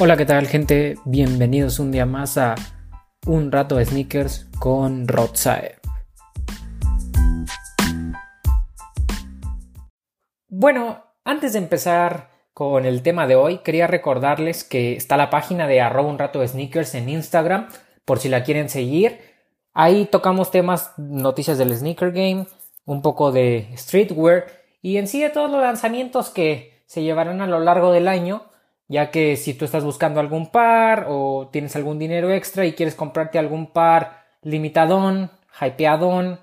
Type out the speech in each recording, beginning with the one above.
Hola, ¿qué tal gente? Bienvenidos un día más a Un rato de sneakers con Rodsae. Bueno, antes de empezar con el tema de hoy, quería recordarles que está la página de arroba un rato de sneakers en Instagram, por si la quieren seguir. Ahí tocamos temas, noticias del sneaker game, un poco de streetwear y en sí de todos los lanzamientos que se llevarán a lo largo del año ya que si tú estás buscando algún par o tienes algún dinero extra y quieres comprarte algún par limitadón, hypeadón,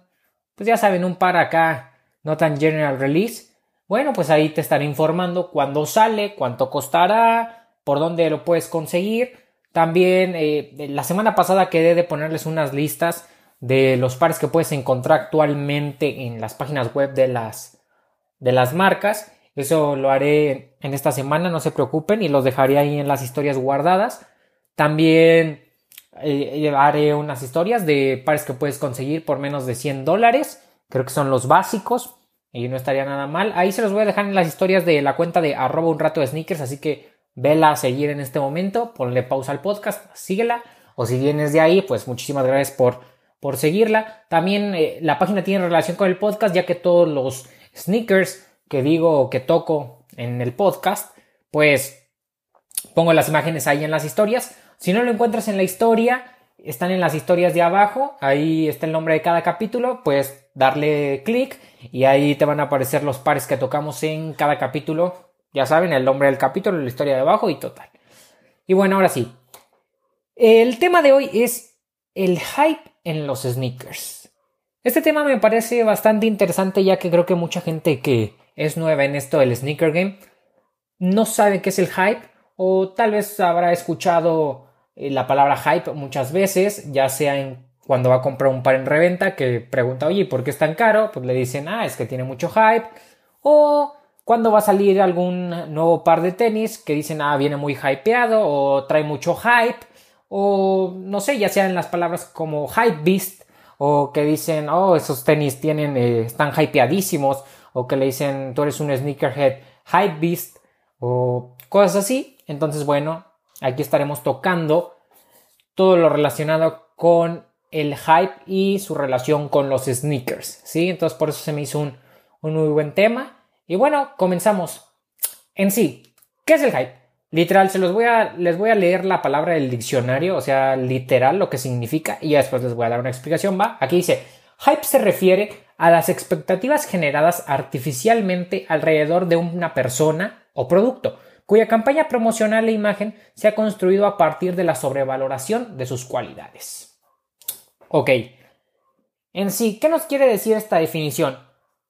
pues ya saben, un par acá no tan general release, bueno, pues ahí te estaré informando cuándo sale, cuánto costará, por dónde lo puedes conseguir. También eh, la semana pasada quedé de ponerles unas listas de los pares que puedes encontrar actualmente en las páginas web de las, de las marcas eso lo haré en esta semana, no se preocupen, y los dejaré ahí en las historias guardadas. También eh, haré unas historias de pares que puedes conseguir por menos de 100 dólares. Creo que son los básicos. Y no estaría nada mal. Ahí se los voy a dejar en las historias de la cuenta de arroba un rato de sneakers. Así que vela a seguir en este momento. Ponle pausa al podcast. Síguela. O si vienes de ahí, pues muchísimas gracias por, por seguirla. También eh, la página tiene relación con el podcast, ya que todos los sneakers que digo o que toco en el podcast, pues pongo las imágenes ahí en las historias. Si no lo encuentras en la historia, están en las historias de abajo, ahí está el nombre de cada capítulo, pues darle clic y ahí te van a aparecer los pares que tocamos en cada capítulo. Ya saben, el nombre del capítulo, la historia de abajo y total. Y bueno, ahora sí. El tema de hoy es el hype en los sneakers. Este tema me parece bastante interesante ya que creo que mucha gente que es nueva en esto del sneaker game, no sabe qué es el hype o tal vez habrá escuchado eh, la palabra hype muchas veces, ya sea en cuando va a comprar un par en reventa que pregunta, oye, ¿por qué es tan caro? Pues le dicen, ah, es que tiene mucho hype. O cuando va a salir algún nuevo par de tenis que dicen, ah, viene muy hypeado o trae mucho hype. O no sé, ya sean las palabras como hype beast o que dicen, oh, esos tenis tienen, eh, están hypeadísimos o que le dicen tú eres un sneakerhead hype beast o cosas así. Entonces, bueno, aquí estaremos tocando todo lo relacionado con el hype y su relación con los sneakers, ¿sí? Entonces, por eso se me hizo un, un muy buen tema. Y bueno, comenzamos. En sí, ¿qué es el hype? Literal, se los voy a, les voy a leer la palabra del diccionario, o sea, literal lo que significa, y ya después les voy a dar una explicación, ¿va? Aquí dice, hype se refiere a las expectativas generadas artificialmente alrededor de una persona o producto, cuya campaña promocional e imagen se ha construido a partir de la sobrevaloración de sus cualidades. Ok. En sí, ¿qué nos quiere decir esta definición?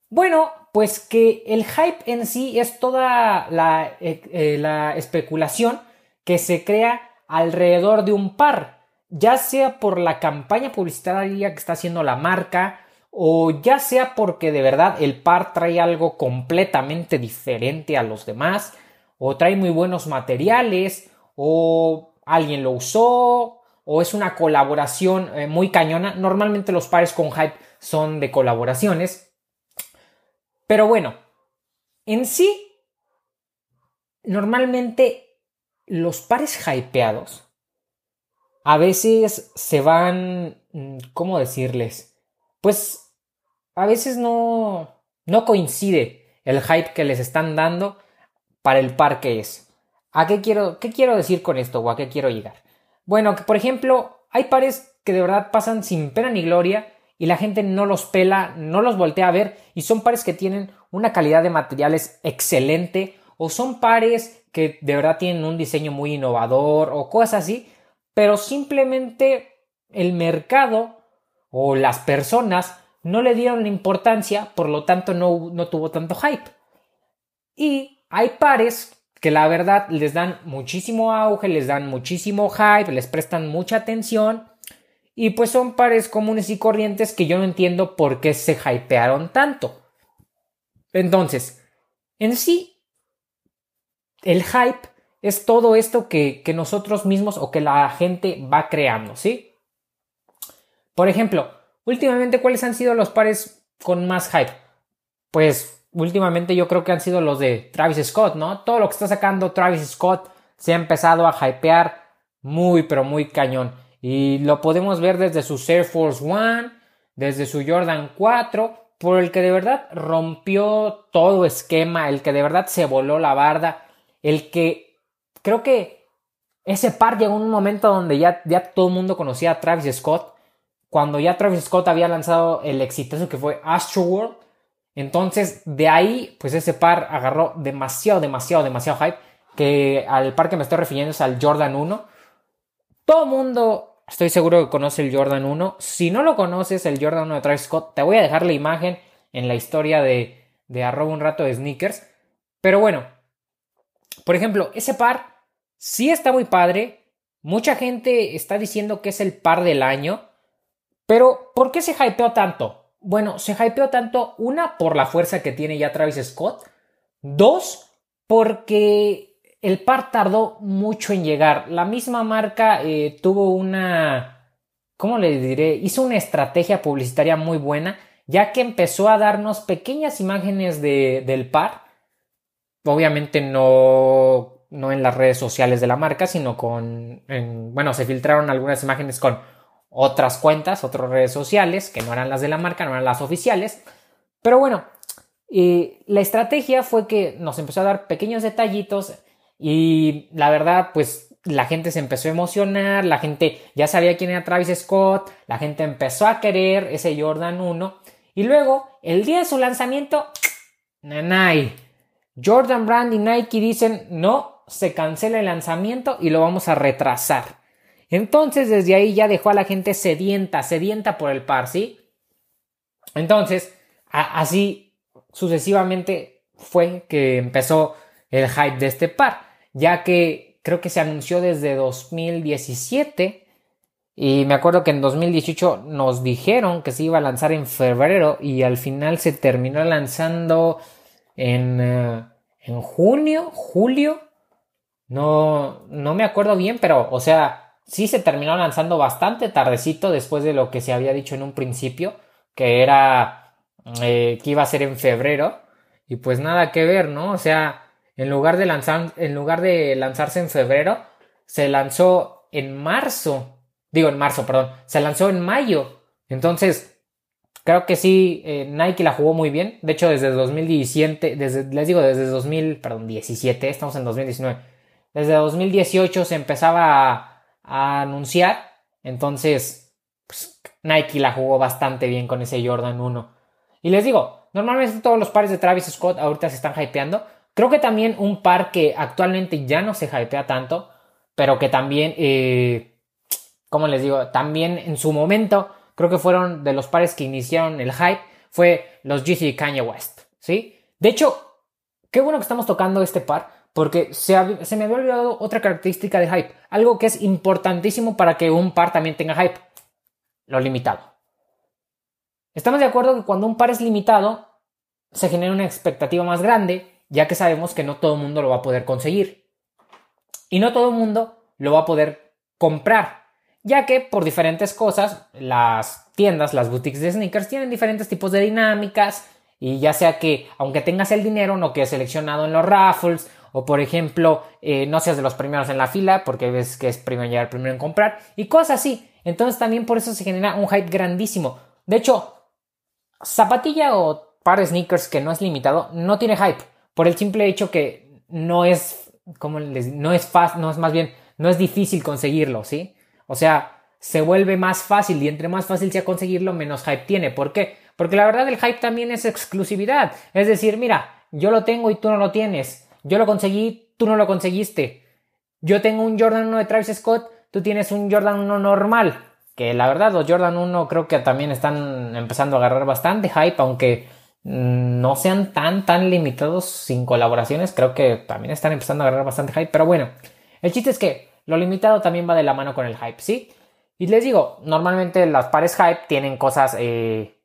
Bueno, pues que el hype en sí es toda la, eh, eh, la especulación que se crea alrededor de un par, ya sea por la campaña publicitaria que está haciendo la marca, o ya sea porque de verdad el par trae algo completamente diferente a los demás, o trae muy buenos materiales, o alguien lo usó, o es una colaboración eh, muy cañona. Normalmente los pares con hype son de colaboraciones. Pero bueno, en sí, normalmente los pares hypeados a veces se van, mm, ¿cómo decirles? Pues a veces no, no coincide el hype que les están dando para el par que es. ¿A qué quiero, qué quiero decir con esto o a qué quiero llegar? Bueno, que por ejemplo, hay pares que de verdad pasan sin pena ni gloria y la gente no los pela, no los voltea a ver y son pares que tienen una calidad de materiales excelente o son pares que de verdad tienen un diseño muy innovador o cosas así, pero simplemente el mercado o las personas no le dieron importancia, por lo tanto no, no tuvo tanto hype. Y hay pares que la verdad les dan muchísimo auge, les dan muchísimo hype, les prestan mucha atención y pues son pares comunes y corrientes que yo no entiendo por qué se hypearon tanto. Entonces, en sí, el hype es todo esto que, que nosotros mismos o que la gente va creando, ¿sí? Por ejemplo, últimamente, ¿cuáles han sido los pares con más hype? Pues últimamente yo creo que han sido los de Travis Scott, ¿no? Todo lo que está sacando Travis Scott se ha empezado a hypear muy pero muy cañón. Y lo podemos ver desde su Air Force One, desde su Jordan 4, por el que de verdad rompió todo esquema, el que de verdad se voló la barda, el que creo que ese par llegó en un momento donde ya, ya todo el mundo conocía a Travis Scott, cuando ya Travis Scott había lanzado el exitoso que fue Astroworld. Entonces, de ahí, pues ese par agarró demasiado, demasiado, demasiado hype. Que al par que me estoy refiriendo es al Jordan 1. Todo mundo, estoy seguro que conoce el Jordan 1. Si no lo conoces, el Jordan 1 de Travis Scott, te voy a dejar la imagen en la historia de, de arroba un rato de sneakers. Pero bueno, por ejemplo, ese par sí está muy padre. Mucha gente está diciendo que es el par del año. Pero, ¿por qué se hypeó tanto? Bueno, se hypeó tanto, una, por la fuerza que tiene ya Travis Scott, dos, porque el par tardó mucho en llegar. La misma marca eh, tuvo una, ¿cómo le diré? Hizo una estrategia publicitaria muy buena, ya que empezó a darnos pequeñas imágenes de, del par. Obviamente no, no en las redes sociales de la marca, sino con, bueno, se filtraron algunas imágenes con otras cuentas, otras redes sociales, que no eran las de la marca, no eran las oficiales. Pero bueno, la estrategia fue que nos empezó a dar pequeños detallitos y la verdad, pues la gente se empezó a emocionar, la gente ya sabía quién era Travis Scott, la gente empezó a querer ese Jordan 1 y luego, el día de su lanzamiento, nanay, Jordan Brand y Nike dicen, no, se cancela el lanzamiento y lo vamos a retrasar. Entonces desde ahí ya dejó a la gente sedienta, sedienta por el par, ¿sí? Entonces, así sucesivamente fue que empezó el hype de este par, ya que creo que se anunció desde 2017 y me acuerdo que en 2018 nos dijeron que se iba a lanzar en febrero y al final se terminó lanzando en, eh, en junio, julio. No, no me acuerdo bien, pero o sea, sí se terminó lanzando bastante tardecito después de lo que se había dicho en un principio, que era eh, que iba a ser en febrero. Y pues nada que ver, ¿no? O sea, en lugar de lanzar, en lugar de lanzarse en febrero, se lanzó en marzo. Digo, en marzo, perdón. Se lanzó en mayo. Entonces, creo que sí, eh, Nike la jugó muy bien. De hecho, desde 2017, desde, les digo, desde 2000, perdón, 17, estamos en 2019. Desde 2018 se empezaba a anunciar. Entonces, pues, Nike la jugó bastante bien con ese Jordan 1. Y les digo, normalmente todos los pares de Travis Scott ahorita se están hypeando. Creo que también un par que actualmente ya no se hypea tanto, pero que también, eh, como les digo, también en su momento, creo que fueron de los pares que iniciaron el hype, fue los GC Kanye West, ¿sí? De hecho, qué bueno que estamos tocando este par, porque se, me había olvidado otra característica de hype, algo que es importantísimo para que un par también tenga hype, lo limitado. Estamos de acuerdo que cuando un par es limitado, se genera una expectativa más grande, ya que sabemos que no todo el mundo lo va a poder conseguir. Y no todo el mundo lo va a poder comprar, ya que por diferentes cosas, las tiendas, las boutiques de sneakers tienen diferentes tipos de dinámicas, y ya sea que, aunque tengas el dinero, no quedes seleccionado en los raffles, o por ejemplo, eh, no seas de los primeros en la fila porque ves que es primero llegar, primero en comprar y cosas así. Entonces también por eso se genera un hype grandísimo. De hecho, zapatilla o par de sneakers que no es limitado no tiene hype por el simple hecho que no es, como les, no es fácil, no es más bien, no es difícil conseguirlo, ¿sí? O sea, se vuelve más fácil y entre más fácil sea conseguirlo, menos hype tiene. ¿Por qué? Porque la verdad el hype también es exclusividad. Es decir, mira, yo lo tengo y tú no lo tienes. Yo lo conseguí, tú no lo conseguiste. Yo tengo un Jordan 1 de Travis Scott, tú tienes un Jordan 1 normal. Que la verdad, los Jordan 1 creo que también están empezando a agarrar bastante hype, aunque mm, no sean tan, tan limitados sin colaboraciones. Creo que también están empezando a agarrar bastante hype. Pero bueno, el chiste es que lo limitado también va de la mano con el hype, ¿sí? Y les digo, normalmente las pares hype tienen cosas eh,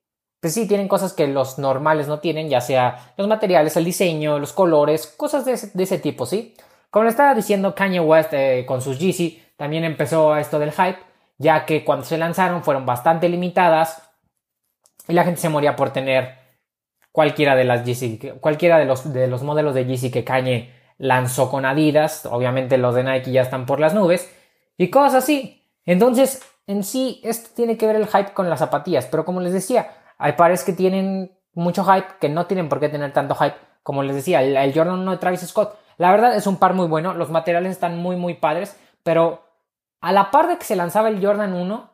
pues sí, tienen cosas que los normales no tienen, ya sea los materiales, el diseño, los colores, cosas de ese, tipo, ¿sí? Como le estaba diciendo Kanye West eh, con sus Yeezy, también empezó esto del hype, ya que cuando se lanzaron fueron bastante limitadas y la gente se moría por tener cualquiera de las cualquiera los, de los modelos de Yeezy que Kanye lanzó con Adidas, obviamente los de Nike ya están por las nubes, y cosas así. Entonces, en sí, esto tiene que ver el hype con las zapatillas, pero como les decía, hay pares que tienen mucho hype, que no tienen por qué tener tanto hype, como les decía, el, Jordan 1 de Travis Scott. La verdad es un par muy bueno, los materiales están muy, muy padres, pero a la par de que se lanzaba el Jordan 1,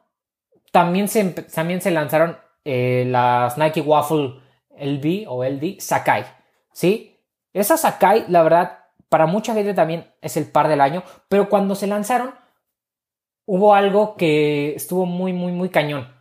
también se, también se lanzaron eh, las Nike Waffle LB o LD Sakai, ¿sí? Esa Sakai, la verdad, para mucha gente también es el par del año, pero cuando se lanzaron hubo algo que estuvo muy, muy, muy cañón.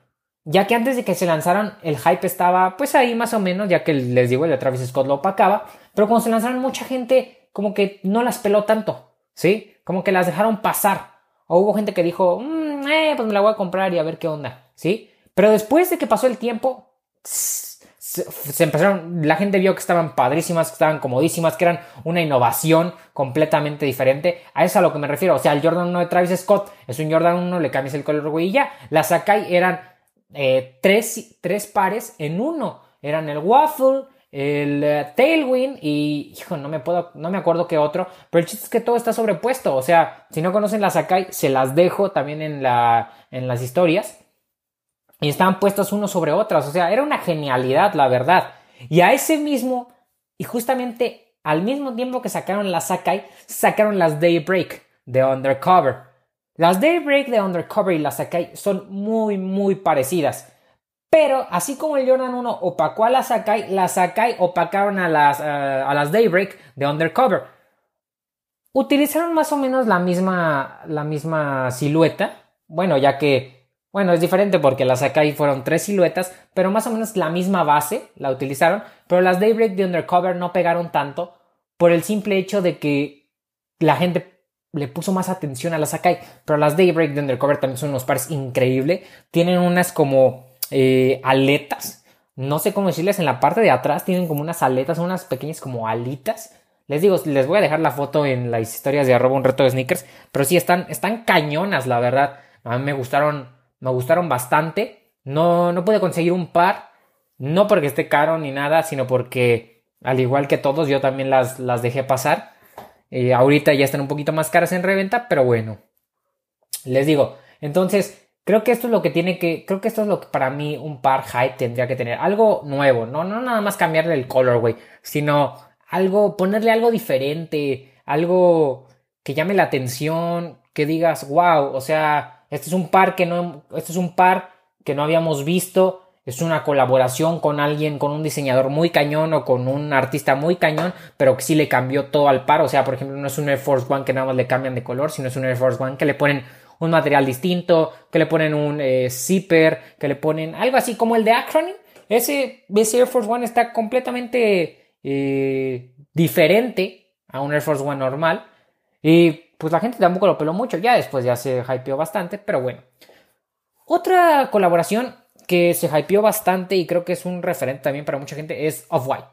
Ya que antes de que se lanzaran, el hype estaba pues ahí más o menos, ya que les digo, el de Travis Scott lo opacaba, pero cuando se lanzaron mucha gente como que no las peló tanto, ¿sí? Como que las dejaron pasar. O hubo gente que dijo, mm, eh, pues me la voy a comprar y a ver qué onda, ¿sí? Pero después de que pasó el tiempo, se, empezaron, la gente vio que estaban padrísimas, que estaban comodísimas, que eran una innovación completamente diferente. A eso a lo que me refiero. O sea, el Jordan 1 de Travis Scott es un Jordan 1, le cambias el color, güey, y ya. Las Sakai eran eh, tres, tres, pares en uno. Eran el Waffle, el eh, Tailwind y, hijo, no me puedo, no me acuerdo qué otro. Pero el chiste es que todo está sobrepuesto. O sea, si no conocen las Sakai, se las dejo también en, la, en las historias y estaban puestas unos sobre otras. O sea, era una genialidad, la verdad. Y a ese mismo, y justamente al mismo tiempo que sacaron las Sakai, sacaron las Daybreak de Undercover. Las Daybreak de Undercover y las Sakai son muy, muy parecidas. Pero así como el Jordan 1 opacó a las Sakai, las Sakai opacaron a las, eh, a las Daybreak de Undercover. Utilizaron más o menos la misma, la misma silueta. Bueno, ya que bueno, es diferente porque las Sakai fueron tres siluetas, pero más o menos la misma base la utilizaron, pero las Daybreak de Undercover no pegaron tanto por el simple hecho de que la gente le puso más atención a las Sakai, pero las Daybreak de Undercover también son unos pares increíbles, tienen unas como eh, aletas, no sé cómo decirles, en la parte de atrás tienen como unas aletas, unas pequeñas como alitas. Les digo, les voy a dejar la foto en las historias de arroba un reto de sneakers, pero sí están, están cañonas, la verdad. A mí me gustaron me gustaron bastante. No, no pude conseguir un par, no porque esté caro ni nada, sino porque, al igual que todos, yo también las, las dejé pasar. Eh, ahorita ya están un poquito más caras en reventa, pero bueno. Les digo, entonces, creo que esto es lo que tiene que, creo que esto es lo que para mí un par hype tendría que tener. Algo nuevo, no, no nada más cambiarle el colorway, sino algo, ponerle algo diferente, algo que llame la atención, que digas, wow, o sea, este es un par que no, este es un par que no habíamos visto. Es una colaboración con alguien, con un diseñador muy cañón o con un artista muy cañón, pero que sí le cambió todo al par. O sea, por ejemplo, no es un Air Force One que nada más le cambian de color, sino es un Air Force One que le ponen un material distinto, que le ponen un eh, zipper, que le ponen algo así como el de Acronym. Ese, ese Air Force One está completamente eh, diferente a un Air Force One normal. Y pues la gente tampoco lo peló mucho, ya después ya se hypeó bastante, pero bueno. Otra colaboración que se hypeó bastante y creo que es un referente también para mucha gente es Off-White.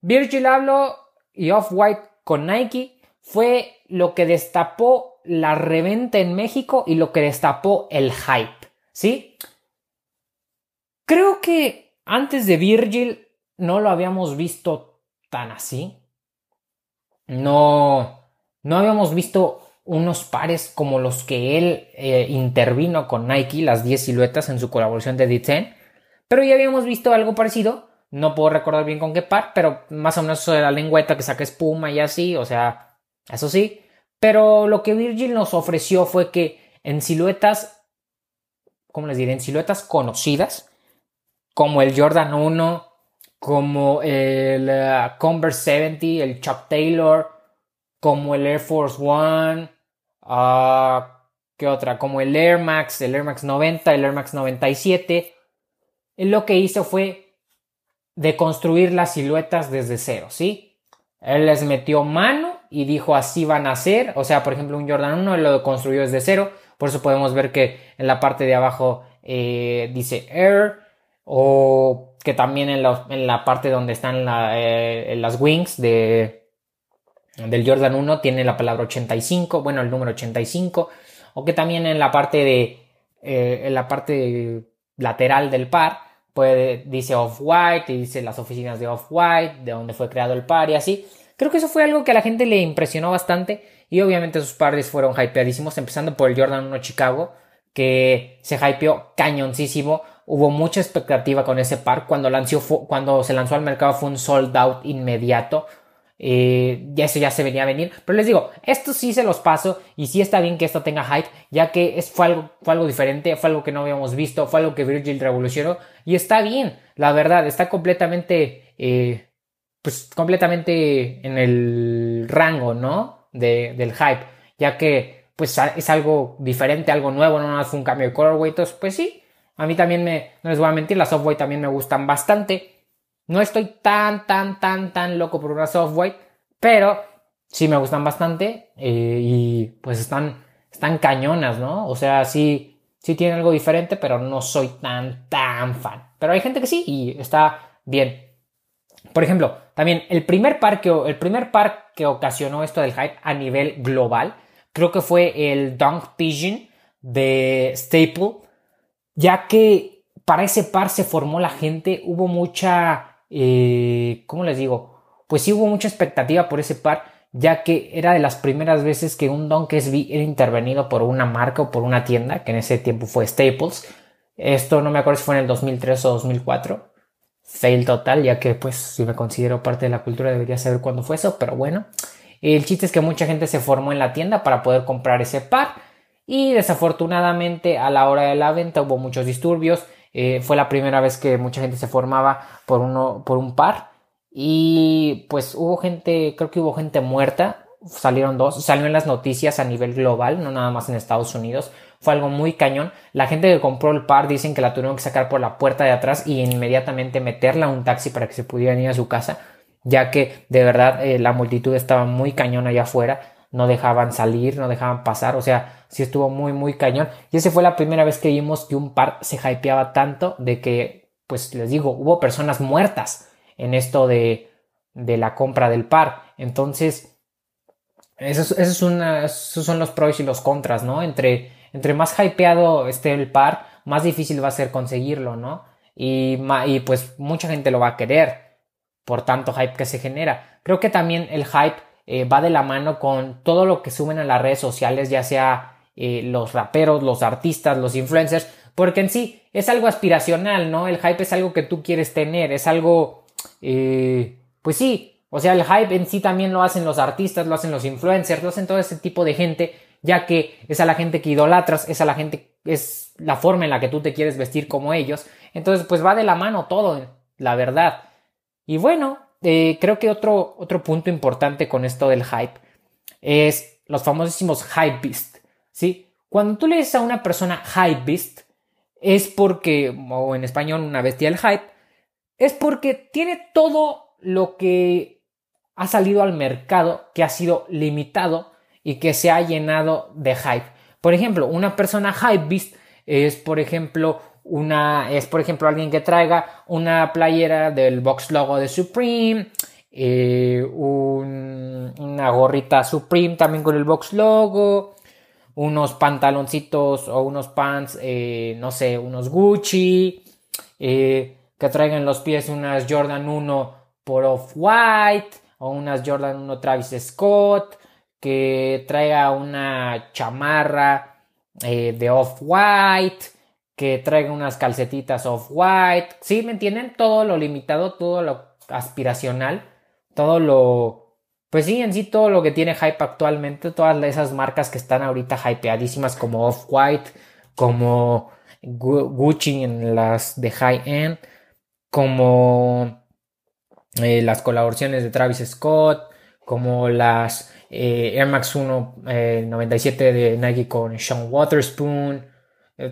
Virgil Abloh y Off-White con Nike fue lo que destapó la reventa en México y lo que destapó el hype, ¿sí? Creo que antes de Virgil no lo habíamos visto tan así. No no habíamos visto unos pares como los que él eh, intervino con Nike, las 10 siluetas en su colaboración de D10, pero ya habíamos visto algo parecido. No puedo recordar bien con qué par, pero más o menos eso de la lengüeta que saca espuma y así, o sea, eso sí. Pero lo que Virgil nos ofreció fue que en siluetas, ¿cómo les diré? En siluetas conocidas, como el Jordan 1, como el eh, Converse 70, el Chuck Taylor, como el Air Force One, uh, ¿qué otra? Como el Air Max, el Air Max 90, el Air Max 97. Él lo que hizo fue deconstruir las siluetas desde cero, ¿sí? Él les metió mano y dijo así van a ser. O sea, por ejemplo, un Jordan 1 él lo construyó desde cero. Por eso podemos ver que en la parte de abajo eh, dice Air. O que también en la, parte donde están eh, las wings de, del Jordan 1 tiene la palabra 85, bueno, el número 85, o que también en la parte de eh, en la parte lateral del par puede dice Off-White y dice las oficinas de Off-White, de donde fue creado el par y así. Creo que eso fue algo que a la gente le impresionó bastante y obviamente sus pares fueron hypeadísimos, empezando por el Jordan 1 Chicago, que se hypeó cañoncísimo. Hubo mucha expectativa con ese par. Cuando, lanzó, cuando se lanzó al mercado fue un sold out inmediato. Eh, ya eso ya se venía a venir. Pero les digo, esto sí se los paso y sí está bien que esto tenga hype, ya que es, fue, algo, fue algo diferente, fue algo que no habíamos visto, fue algo que Virgil revolucionó y está bien, la verdad, está completamente, eh, pues completamente en el rango, ¿no? De, del hype, ya que pues es algo diferente, algo nuevo, no fue un cambio de colorway, entonces pues sí, a mí también me, no les voy a mentir, las software también me gustan bastante. No estoy tan, tan, tan, tan loco por una soft white, pero sí me gustan bastante eh, y pues están, están cañonas, ¿no? O sea, sí, sí tienen algo diferente, pero no soy tan, tan fan. Pero hay gente que sí y está bien. Por ejemplo, también el primer par que, el primer par que ocasionó esto del hype a nivel global, creo que fue el Dunk Pigeon de Staple, ya que para ese par se formó la gente, hubo mucha eh, ¿cómo les digo? Pues sí hubo mucha expectativa por ese par, ya que era de las primeras veces que un Don SB era intervenido por una marca o por una tienda, que en ese tiempo fue Staples. Esto no me acuerdo si fue en el 2003 o 2004. Fail total, ya que pues si me considero parte de la cultura debería saber cuándo fue eso, pero bueno. El chiste es que mucha gente se formó en la tienda para poder comprar ese par y desafortunadamente a la hora de la venta hubo muchos disturbios eh, fue la primera vez que mucha gente se formaba por, uno, por un par. Y pues hubo gente, creo que hubo gente muerta. Salieron dos, salió en las noticias a nivel global, no nada más en Estados Unidos. Fue algo muy cañón. La gente que compró el par dicen que la tuvieron que sacar por la puerta de atrás y inmediatamente meterla a un taxi para que se pudieran ir a su casa, ya que de verdad eh, la multitud estaba muy cañón allá afuera no dejaban salir, no dejaban pasar, o sea, sí estuvo muy, muy cañón. Y esa fue la primera vez que vimos que un par se hypeaba tanto de que, pues les digo, hubo personas muertas en esto de, de la compra del par. Entonces, esos, es una, esos son los pros y los contras, ¿no? Entre, entre más hypeado esté el par, más difícil va a ser conseguirlo, ¿no? Y, y pues mucha gente lo va a querer por tanto hype que se genera. Creo que también el hype eh, va de la mano con todo lo que suben a las redes sociales, ya sea eh, los raperos, los artistas, los influencers, porque en sí es algo aspiracional, ¿no? El hype es algo que tú quieres tener, es algo, eh, pues sí, o sea, el hype en sí también lo hacen los artistas, lo hacen los influencers, lo hacen todo ese tipo de gente, ya que es a la gente que idolatras, es a la gente, es la forma en la que tú te quieres vestir como ellos, entonces pues va de la mano todo, la verdad. Y bueno, eh, creo que otro, otro punto importante con esto del hype es los famosísimos hype beast. ¿sí? Cuando tú le dices a una persona hype beast, es porque, o en español una bestia del hype, es porque tiene todo lo que ha salido al mercado, que ha sido limitado y que se ha llenado de hype. Por ejemplo, una persona hype beast es, por ejemplo, una es por ejemplo alguien que traiga una playera del box logo de Supreme, eh, una gorrita Supreme también con el box logo, unos pantaloncitos o unos pants, eh, no sé, unos Gucci, eh, que traigan los pies unas Jordan 1 por Off-White o unas Jordan 1 Travis Scott, que traiga una chamarra de Off-White, que traiga unas calcetitas off-white. ¿Sí? ¿Me entienden? Todo lo limitado, todo lo aspiracional, todo lo... Pues sí, en sí todo lo que tiene hype actualmente, todas esas marcas que están ahorita hypeadísimas como Off-White, como Gucci en las de high-end, como eh, las colaboraciones de Travis Scott, como las eh, Air Max 1 97 eh, de Nike con Sean Waterspoon,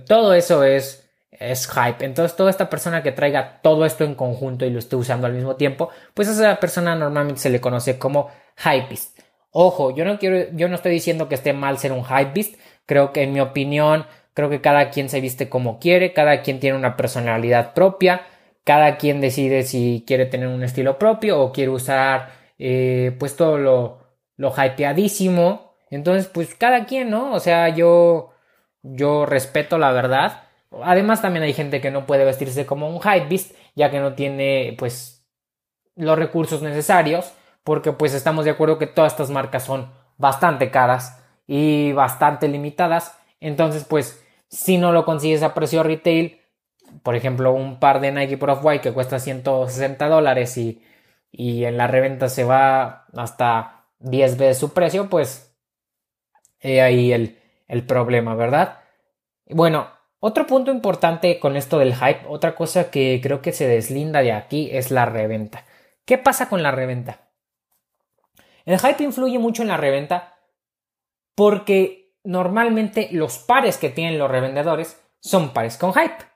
todo eso es, es hype. Entonces, toda esta persona que traiga todo esto en conjunto y lo esté usando al mismo tiempo, pues a esa persona normalmente se le conoce como hypeist. Ojo, yo no quiero, yo no estoy diciendo que esté mal ser un hypeist. Creo que en mi opinión, creo que cada quien se viste como quiere, cada quien tiene una personalidad propia, cada quien decide si quiere tener un estilo propio o quiere usar eh, pues todo lo, lo hypeadísimo. Entonces, pues cada quien, ¿no? O sea, yo yo respeto la verdad. Además también hay gente que no puede vestirse como un hypebeast ya que no tiene pues los recursos necesarios porque pues estamos de acuerdo que todas estas marcas son bastante caras y bastante limitadas. Entonces, pues, si no lo consigues a precio retail, por ejemplo, un par de Nike Pro White que cuesta 160 dólares y, y en la reventa se va hasta 10 veces su precio, pues ahí el, el problema, ¿verdad? Bueno, otro punto importante con esto del hype, otra cosa que creo que se deslinda de aquí es la reventa. ¿Qué pasa con la reventa? El hype influye mucho en la reventa porque normalmente los pares que tienen los revendedores son pares con hype.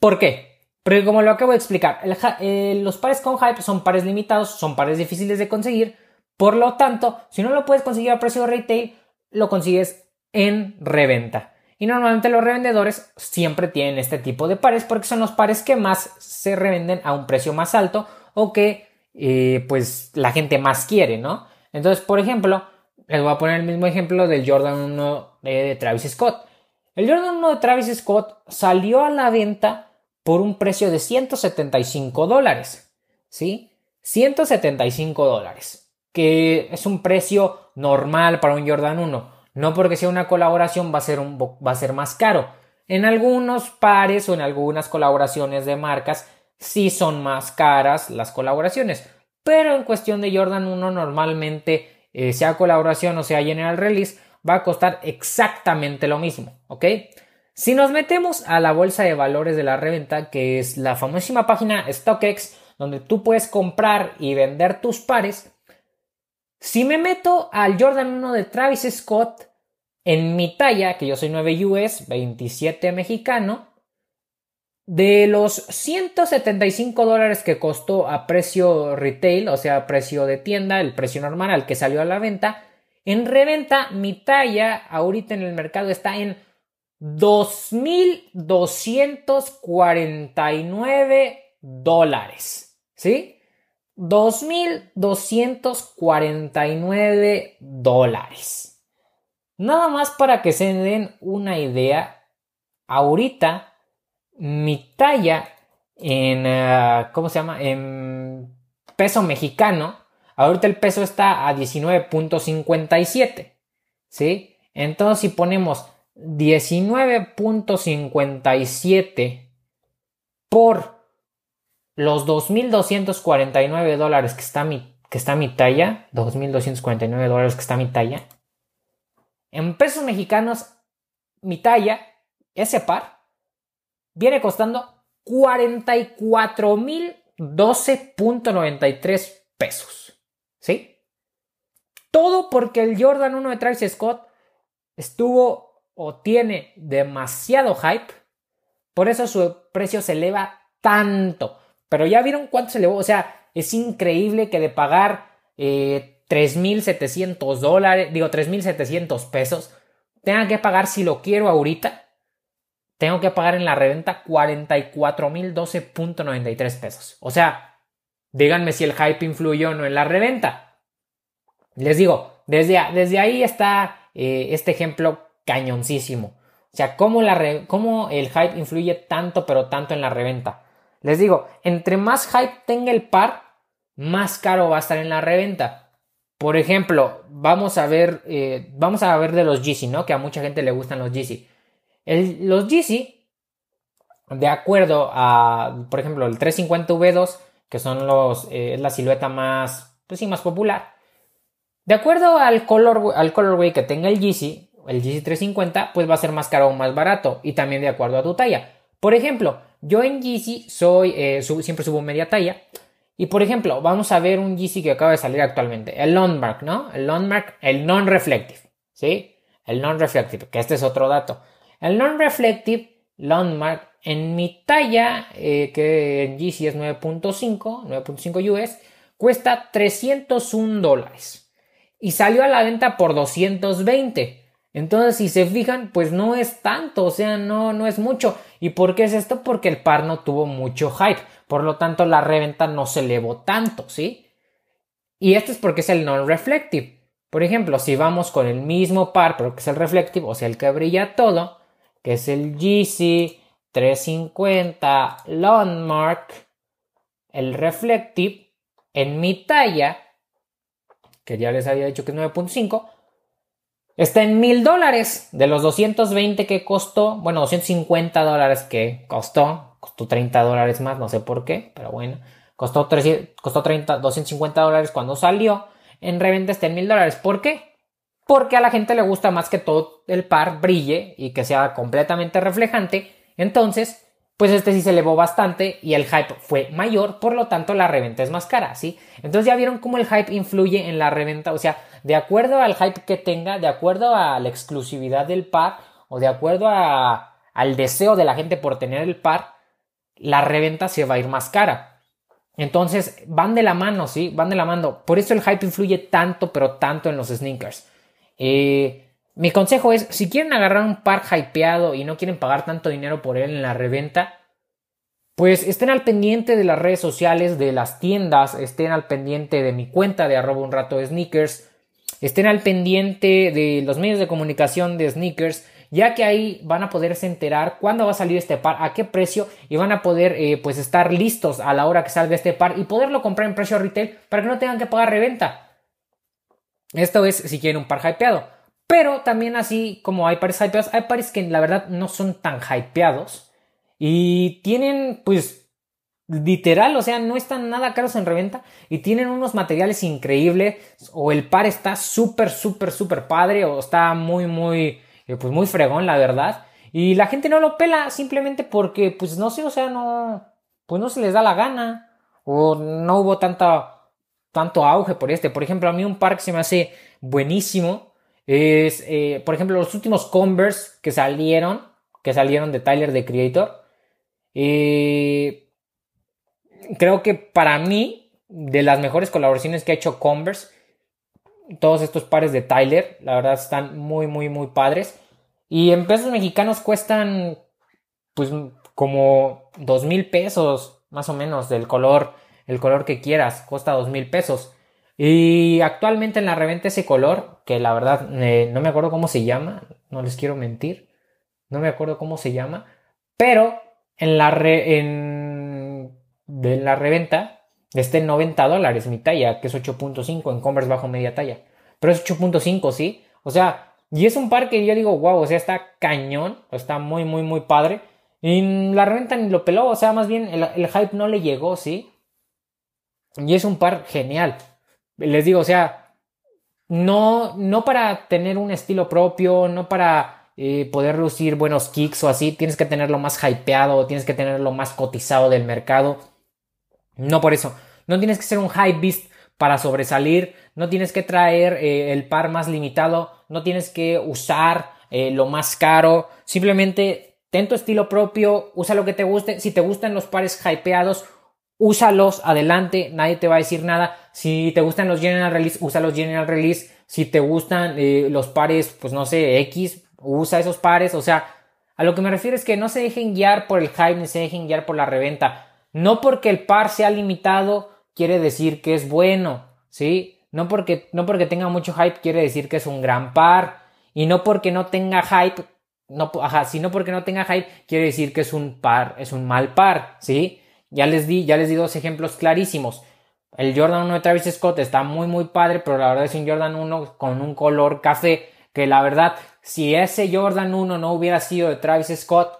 ¿Por qué? Porque como lo acabo de explicar, eh, los pares con hype son pares limitados, son pares difíciles de conseguir, por lo tanto, si no lo puedes conseguir a precio de retail, lo consigues en reventa. Y normalmente los revendedores siempre tienen este tipo de pares porque son los pares que más se revenden a un precio más alto o que eh, pues la gente más quiere, ¿no? Entonces, por ejemplo, les voy a poner el mismo ejemplo del Jordan 1 de Travis Scott. El Jordan 1 de Travis Scott salió a la venta por un precio de 175 dólares, ¿sí? 175 dólares, que es un precio normal para un Jordan 1. No porque sea una colaboración va a ser, va a ser más caro. En algunos pares o en algunas colaboraciones de marcas sí son más caras las colaboraciones. Pero en cuestión de Jordan 1 normalmente eh, sea colaboración o sea general release va a costar exactamente lo mismo, ¿ok? Si nos metemos a la bolsa de valores de la reventa, que es la famosísima página StockX, donde tú puedes comprar y vender tus pares, si me meto al Jordan 1 de Travis Scott en mi talla, que yo soy 9 US, 27 mexicano, de los 175 dólares que costó a precio retail, o sea, precio de tienda, el precio normal al que salió a la venta, en reventa mi talla ahorita en el mercado está en 2.249 dólares. ¿Sí? 2.249 dólares. Nada más para que se den una idea, ahorita mi talla en, uh, ¿cómo se llama? En peso mexicano, ahorita el peso está a 19.57, ¿sí? Entonces si ponemos 19.57 por los 2.249 dólares que está mi, que está mi talla, 2.249 dólares que está mi talla, en pesos mexicanos, mi talla, ese par, viene costando 44.012.93 pesos. ¿Sí? Todo porque el Jordan 1 de Travis Scott estuvo o tiene demasiado hype, por eso su precio se eleva tanto. Pero ya vieron cuánto se elevó. O sea, es increíble que de pagar eh, 3.700 dólares, digo 3.700 pesos, tenga que pagar si lo quiero ahorita. Tengo que pagar en la reventa 44.012.93 pesos. O sea, díganme si el hype influyó o no en la reventa. Les digo, desde, desde ahí está eh, este ejemplo cañoncísimo. O sea, cómo, la cómo el hype influye tanto, pero tanto en la reventa. Les digo, entre más hype tenga el par, más caro va a estar en la reventa. Por ejemplo, vamos a ver, eh, vamos a ver de los Yeezy, ¿no? Que a mucha gente le gustan los Yeezy. los Yeezy, de acuerdo a, por ejemplo, el 350 V2, que son los, eh, es la silueta más, pues sí, más popular. De acuerdo al color, al colorway que tenga el Yeezy, el Yeezy 350, pues va a ser más caro o más barato. Y también de acuerdo a tu talla. Por ejemplo, yo en Yeezy soy, eh, siempre subo media talla. Y por ejemplo, vamos a ver un Yeezy que acaba de salir actualmente, el Landmark, ¿no? El Landmark, el non-reflective, ¿sí? El non-reflective, que este es otro dato. El non-reflective Landmark en mi talla, eh, que en Yeezy es 9.5, 9.5 US, cuesta 301 dólares. Y salió a la venta por 220. Entonces, si se fijan, pues no es tanto, o sea, no, no es mucho. ¿Y por qué es esto? Porque el par no tuvo mucho hype. Por lo tanto, la reventa no se elevó tanto, ¿sí? Y esto es porque es el non-reflective. Por ejemplo, si vamos con el mismo par, pero que es el reflective, o sea, el que brilla todo, que es el GC 350 Landmark, el reflective, en mi talla que ya les había dicho que es 9.5, está en mil dólares de los 220 que costó, bueno, 250 dólares que costó, costó 30 dólares más, no sé por qué, pero bueno, costó, 300, costó 30, 250 dólares cuando salió, en reventa está en mil dólares. ¿Por qué? Porque a la gente le gusta más que todo el par brille y que sea completamente reflejante, entonces pues este sí se elevó bastante y el hype fue mayor, por lo tanto la reventa es más cara, ¿sí? Entonces ya vieron cómo el hype influye en la reventa, o sea, de acuerdo al hype que tenga, de acuerdo a la exclusividad del par o de acuerdo a, al deseo de la gente por tener el par, la reventa se va a ir más cara. Entonces van de la mano, ¿sí? Van de la mano. Por eso el hype influye tanto, pero tanto en los sneakers. Eh, mi consejo es, si quieren agarrar un par hypeado y no quieren pagar tanto dinero por él en la reventa, pues estén al pendiente de las redes sociales, de las tiendas, estén al pendiente de mi cuenta de arroba un rato de sneakers, estén al pendiente de los medios de comunicación de sneakers, ya que ahí van a poderse enterar cuándo va a salir este par, a qué precio y van a poder eh, pues estar listos a la hora que salga este par y poderlo comprar en precio retail para que no tengan que pagar reventa. Esto es si quieren un par hypeado. Pero también así como hay pares hypeados, hay pares que la verdad no son tan hypeados. Y tienen pues literal, o sea, no están nada caros en reventa y tienen unos materiales increíbles o el par está súper, súper, súper padre o está muy, muy, eh, pues muy fregón, la verdad. Y la gente no lo pela simplemente porque, pues no sé, o sea, no, pues no se les da la gana o no hubo tanta, tanto auge por este. Por ejemplo, a mí un par que se me hace buenísimo es, eh, por ejemplo, los últimos Converse que salieron, que salieron de Tyler the Creator. Eh, creo que para mí, de las mejores colaboraciones que ha hecho Converse, todos estos pares de Tyler, la verdad están muy, muy, muy padres. Y en pesos mexicanos cuestan, pues, como dos mil pesos, más o menos, del color, el color que quieras, cuesta dos mil pesos. Y actualmente en la reventa ese color, que la verdad eh, no me acuerdo cómo se llama, no les quiero mentir, no me acuerdo cómo se llama, pero en la, en, de la reventa está en 90 dólares mi talla, que es 8.5 en Converse bajo media talla, pero es 8.5, ¿sí? O sea, y es un par que yo digo, wow, o sea, está cañón, está muy, muy, muy padre. Y la reventa ni lo peló, o sea, más bien el hype no le llegó, ¿sí? Y es un par genial les digo, o sea, no, no para tener un estilo propio, no para eh, poder lucir buenos kicks o así, tienes que tenerlo más hypeado, tienes que tenerlo más cotizado del mercado. No por eso, no tienes que ser un hype beast para sobresalir, no tienes que traer eh, el par más limitado, no tienes que usar eh, lo más caro, simplemente ten tu estilo propio, usa lo que te guste, si te gustan los pares hypeados, úsalos adelante, nadie te va a decir nada. Si te gustan los General Release, usa los General Release. Si te gustan eh, los pares, pues no sé, X, usa esos pares. O sea, a lo que me refiero es que no se dejen guiar por el hype ni se dejen guiar por la reventa. No porque el par sea limitado quiere decir que es bueno, ¿sí? No porque, no porque tenga mucho hype quiere decir que es un gran par. Y no porque no tenga hype, no, ajá, sino porque no tenga hype quiere decir que es un par, es un mal par, ¿sí? Ya les di, ya les di dos ejemplos clarísimos. El Jordan 1 de Travis Scott está muy muy padre, pero la verdad es un Jordan 1 con un color café que la verdad, si ese Jordan 1 no hubiera sido de Travis Scott,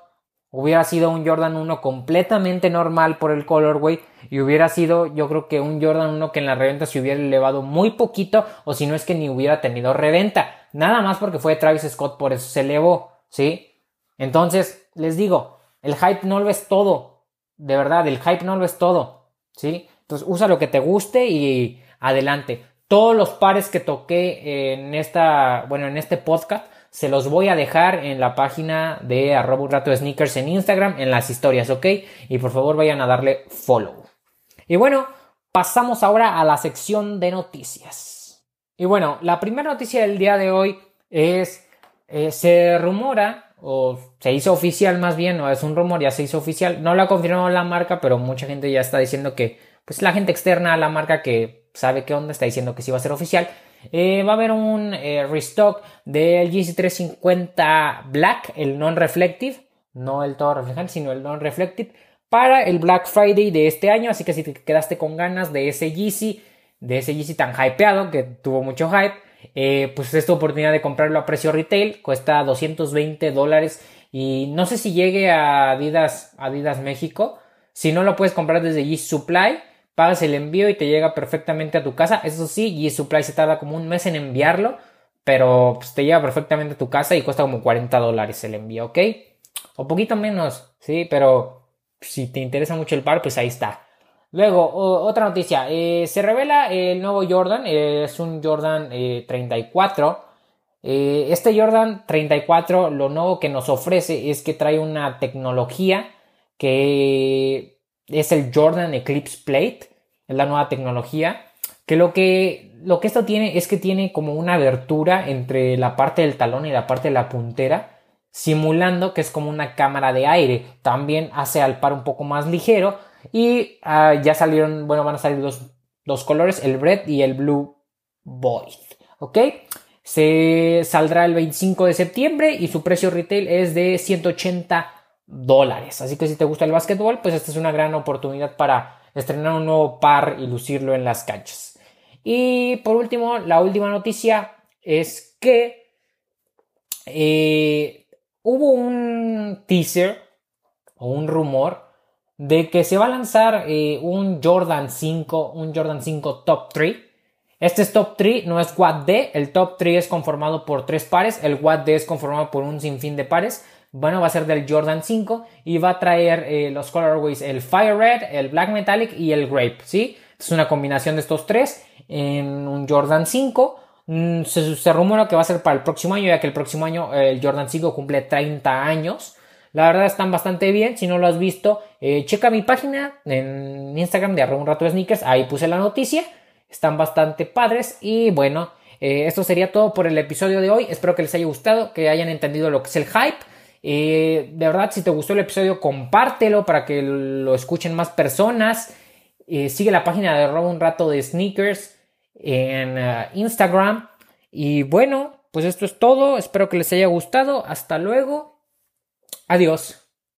hubiera sido un Jordan 1 completamente normal por el colorway y hubiera sido yo creo que un Jordan 1 que en la reventa se hubiera elevado muy poquito o si no es que ni hubiera tenido reventa. Nada más porque fue de Travis Scott, por eso se elevó, ¿sí? Entonces, les digo, el hype no lo es todo de verdad, el hype no lo es todo, ¿sí? Entonces usa lo que te guste y adelante. Todos los pares que toqué en esta, bueno, en este podcast, se los voy a dejar en la página de arroba rato sneakers en Instagram, en las historias, ¿ok? Y por favor vayan a darle follow. Y bueno, pasamos ahora a la sección de noticias. Y bueno, la primera noticia del día de hoy es, eh, se rumora o se hizo oficial más bien, o es un rumor, ya se hizo oficial. No lo ha confirmado la marca, pero mucha gente ya está diciendo que, pues la gente externa a la marca que sabe qué onda está diciendo que sí va a ser oficial. Eh, va a haber un eh, restock del GC350 Black, el non-reflective, no el todo reflejante, sino el non-reflective, para el Black Friday de este año. Así que si te quedaste con ganas de ese GC, de ese Yeezy tan hypeado que tuvo mucho hype. Eh, pues esta oportunidad de comprarlo a precio retail cuesta 220 dólares y no sé si llegue a Adidas, Adidas México. Si no lo puedes comprar desde Yeezy Supply, pagas el envío y te llega perfectamente a tu casa. Eso sí, Yeezy Supply se tarda como un mes en enviarlo, pero pues, te llega perfectamente a tu casa y cuesta como 40 dólares el envío, ¿ok? O poquito menos, sí, pero si te interesa mucho el par, pues ahí está. Luego, otra noticia. Eh, se revela el nuevo Jordan. Eh, es un Jordan 34. Eh, este Jordan 34, lo nuevo que nos ofrece es que trae una tecnología que es el Jordan Eclipse Plate. Es la nueva tecnología. Que lo que, lo que esto tiene es que tiene como una abertura entre la parte del talón y la parte de la puntera simulando que es como una cámara de aire. También hace al par un poco más ligero y ah, ya salieron, bueno, van a salir dos, colores, el red y el blue void. ¿Ok? Se saldrá el 25 de septiembre y su precio retail es de 180 dólares. Así que si te gusta el básquetbol, pues esta es una gran oportunidad para estrenar un nuevo par y lucirlo en las canchas. Y por último, la última noticia es que eh, hubo un teaser o un rumor de que se va a lanzar eh, un Jordan 5, un Jordan 5 Top 3. Este es Top 3, no es Quad D. El Top 3 es conformado por tres pares. El Quad D es conformado por un sinfín de pares. Bueno, va a ser del Jordan 5 y va a traer eh, los colorways el Fire Red, el Black Metallic y el Grape, ¿sí? Es una combinación de estos tres en un Jordan 5. Mm, se, rumora que va a ser para el próximo año, ya que el próximo año el Jordan 5 cumple 30 años. La verdad están bastante bien. Si no lo has visto, eh, checa mi página en Instagram de arroba un rato de sneakers. Ahí puse la noticia. Están bastante padres. Y bueno, eh, esto sería todo por el episodio de hoy. Espero que les haya gustado, que hayan entendido lo que es el hype. Eh, de verdad, si te gustó el episodio, compártelo para que lo escuchen más personas. sigue la página de arroba un rato de sneakers en Instagram. Y bueno, pues esto es todo. Espero que les haya gustado. Hasta luego. Adiós.